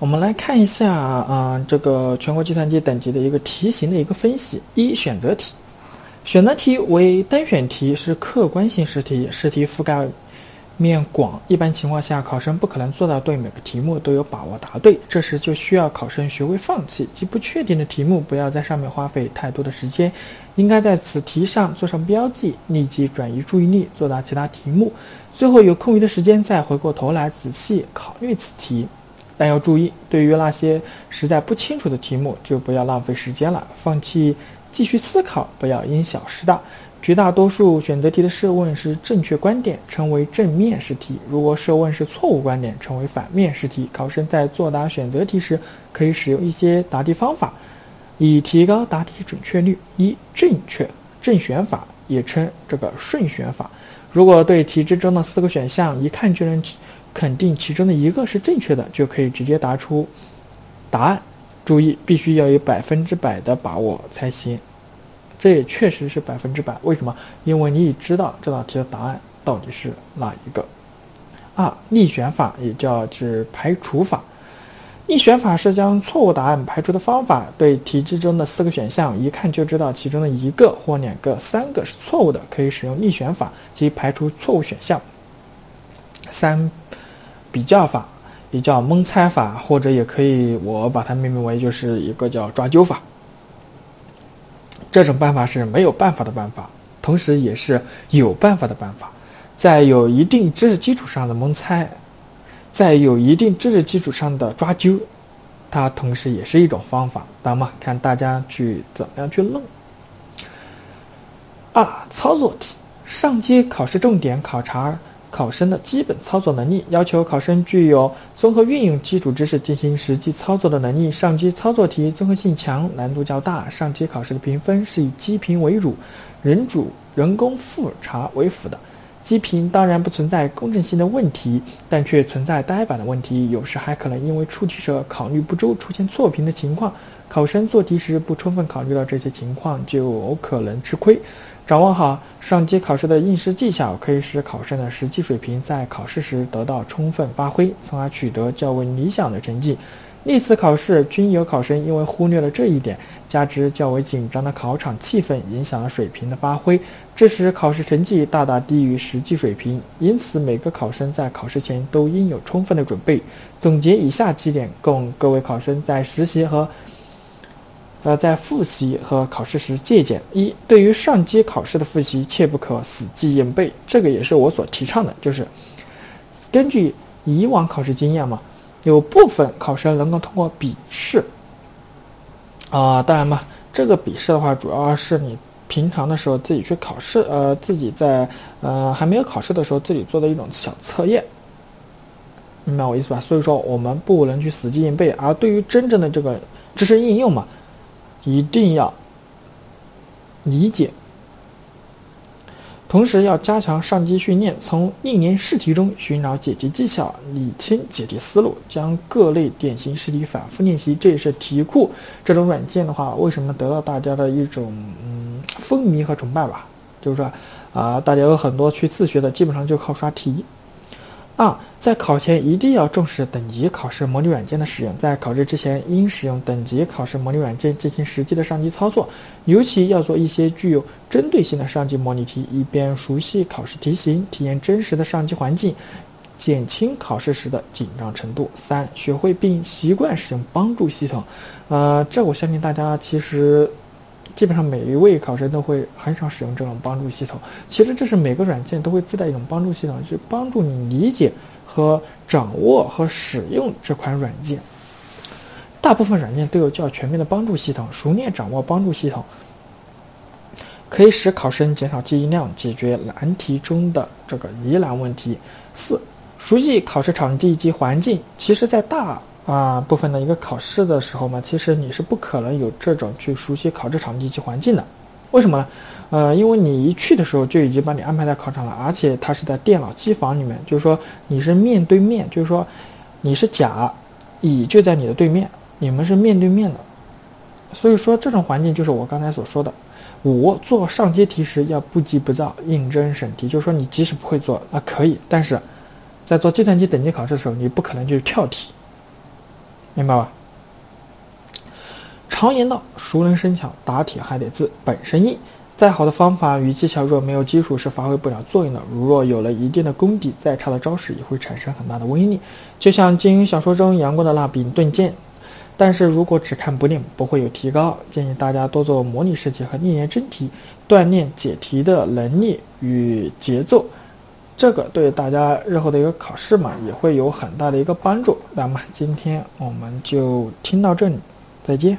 我们来看一下啊，这个全国计算机等级的一个题型的一个分析。一、选择题，选择题为单选题，是客观性试题，试题覆盖面广，一般情况下，考生不可能做到对每个题目都有把握答对，这时就需要考生学会放弃，即不确定的题目不要在上面花费太多的时间，应该在此题上做上标记，立即转移注意力，做到其他题目，最后有空余的时间再回过头来仔细考虑此题。但要注意，对于那些实在不清楚的题目，就不要浪费时间了，放弃继续思考，不要因小失大。绝大多数选择题的设问是正确观点，称为正面试题；如果设问是错误观点，称为反面试题。考生在作答选择题时，可以使用一些答题方法，以提高答题准确率。一、正确正选法，也称这个顺选法。如果对题之中的四个选项一看就能。肯定其中的一个是正确的，就可以直接答出答案。注意，必须要有百分之百的把握才行。这也确实是百分之百。为什么？因为你已知道这道题的答案到底是哪一个。二、逆选法也叫是排除法。逆选法是将错误答案排除的方法。对题之中的四个选项，一看就知道其中的一个或两个、三个是错误的，可以使用逆选法，即排除错误选项。三。比较法也叫蒙猜法，或者也可以我把它命名为就是一个叫抓阄法。这种办法是没有办法的办法，同时也是有办法的办法。在有一定知识基础上的蒙猜，在有一定知识基础上的抓阄，它同时也是一种方法。那么看大家去怎么样去弄。二、操作题，上机考试重点考察。考生的基本操作能力要求考生具有综合运用基础知识进行实际操作的能力。上机操作题综合性强，难度较大。上机考试的评分是以机评为主，人主人工复查为辅的。机评当然不存在公正性的问题，但却存在呆板的问题，有时还可能因为出题者考虑不周出现错评的情况。考生做题时不充分考虑到这些情况，就有可能吃亏。掌握好上机考试的应试技巧，可以使考生的实际水平在考试时得到充分发挥，从而取得较为理想的成绩。历次考试均有考生因为忽略了这一点，加之较为紧张的考场气氛，影响了水平的发挥，致使考试成绩大大低于实际水平。因此，每个考生在考试前都应有充分的准备。总结以下几点，供各位考生在实习和。呃，在复习和考试时借鉴：一，对于上机考试的复习，切不可死记硬背。这个也是我所提倡的，就是根据以往考试经验嘛，有部分考生能够通过笔试啊，当然嘛，这个笔试的话，主要是你平常的时候自己去考试，呃，自己在呃还没有考试的时候自己做的一种小测验，明白我意思吧？所以说我们不能去死记硬背，而对于真正的这个知识应用嘛。一定要理解，同时要加强上机训练，从历年试题中寻找解题技巧，理清解题思路，将各类典型试题反复练习。这也是题库这种软件的话，为什么得到大家的一种嗯风靡和崇拜吧？就是说啊，大家有很多去自学的，基本上就靠刷题。二，在考前一定要重视等级考试模拟软件的使用，在考试之前应使用等级考试模拟软件进行实际的上机操作，尤其要做一些具有针对性的上机模拟题，以便熟悉考试题型，体验真实的上机环境，减轻考试时的紧张程度。三，学会并习惯使用帮助系统，呃，这我相信大家其实。基本上每一位考生都会很少使用这种帮助系统。其实这是每个软件都会自带一种帮助系统，去帮助你理解和掌握和使用这款软件。大部分软件都有较全面的帮助系统，熟练掌握帮助系统，可以使考生减少记忆量，解决难题中的这个疑难问题。四，熟悉考试场地及环境。其实，在大啊，部分的一个考试的时候嘛，其实你是不可能有这种去熟悉考试场地及环境的。为什么呢？呃，因为你一去的时候就已经把你安排在考场了，而且它是在电脑机房里面，就是说你是面对面，就是说你是甲，乙就在你的对面，你们是面对面的。所以说这种环境就是我刚才所说的。五，做上阶题时要不急不躁，认真审题。就是说你即使不会做，那可以，但是在做计算机等级考试的时候，你不可能就跳题。明白吧？常言道，熟能生巧，打铁还得自本身硬。再好的方法与技巧，若没有基础，是发挥不了作用的。如若有了一定的功底，再差的招式也会产生很大的威力。就像金庸小说中杨过的那柄钝剑。但是如果只看不练，不会有提高。建议大家多做模拟试题和历练真题，锻炼解题的能力与节奏。这个对大家日后的一个考试嘛，也会有很大的一个帮助。那么今天我们就听到这里，再见。